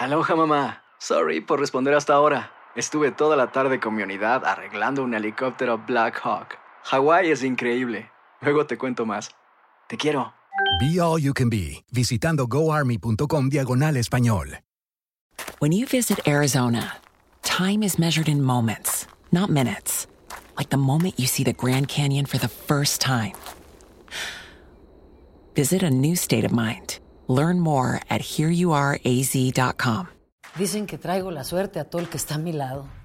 Aloha mamá. Sorry por responder hasta ahora. Estuve toda la tarde con mi unidad arreglando un helicóptero Black Hawk. Hawái es increíble. Luego te cuento más. Te quiero. Be All You Can Be, visitando goarmy.com diagonal español. When you visit Arizona, time is measured in moments, not minutes. Like the moment you see the Grand Canyon for the first time. Visit a new state of mind. Learn more at hereyouareaz.com. Dicen que traigo la suerte a todo el que está a mi lado.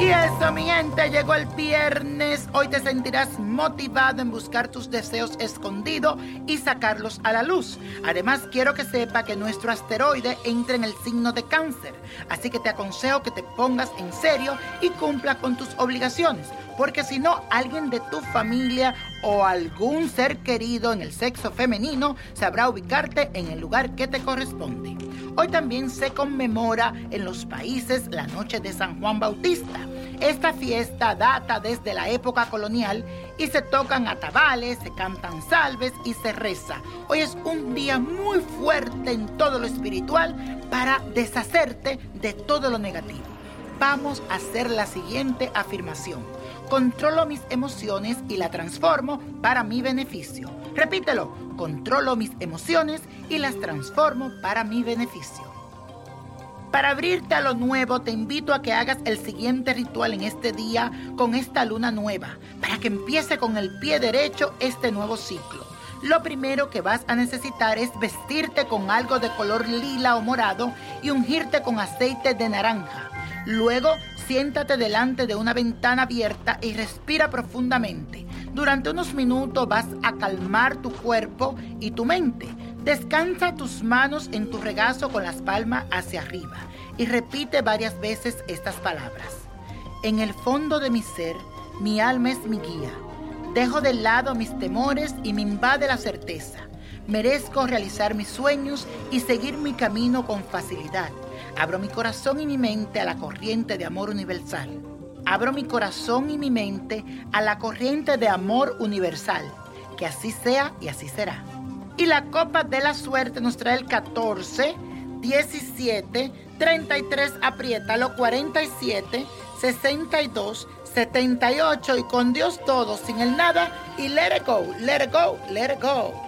Y eso, mi gente, llegó el viernes. Hoy te sentirás motivado en buscar tus deseos escondidos y sacarlos a la luz. Además, quiero que sepa que nuestro asteroide entra en el signo de cáncer. Así que te aconsejo que te pongas en serio y cumpla con tus obligaciones. Porque si no, alguien de tu familia o algún ser querido en el sexo femenino sabrá ubicarte en el lugar que te corresponde. Hoy también se conmemora en los países la noche de San Juan Bautista. Esta fiesta data desde la época colonial y se tocan atabales, se cantan salves y se reza. Hoy es un día muy fuerte en todo lo espiritual para deshacerte de todo lo negativo. Vamos a hacer la siguiente afirmación. Controlo mis emociones y la transformo para mi beneficio. Repítelo, controlo mis emociones y las transformo para mi beneficio. Para abrirte a lo nuevo, te invito a que hagas el siguiente ritual en este día con esta luna nueva, para que empiece con el pie derecho este nuevo ciclo. Lo primero que vas a necesitar es vestirte con algo de color lila o morado y ungirte con aceite de naranja. Luego, siéntate delante de una ventana abierta y respira profundamente. Durante unos minutos vas a calmar tu cuerpo y tu mente. Descansa tus manos en tu regazo con las palmas hacia arriba y repite varias veces estas palabras. En el fondo de mi ser, mi alma es mi guía. Dejo de lado mis temores y me invade la certeza. Merezco realizar mis sueños y seguir mi camino con facilidad. Abro mi corazón y mi mente a la corriente de amor universal. Abro mi corazón y mi mente a la corriente de amor universal. Que así sea y así será. Y la copa de la suerte nos trae el 14, 17, 33, apriétalo, 47, 62, 78 y con Dios todo, sin el nada y let it go, let it go, let it go.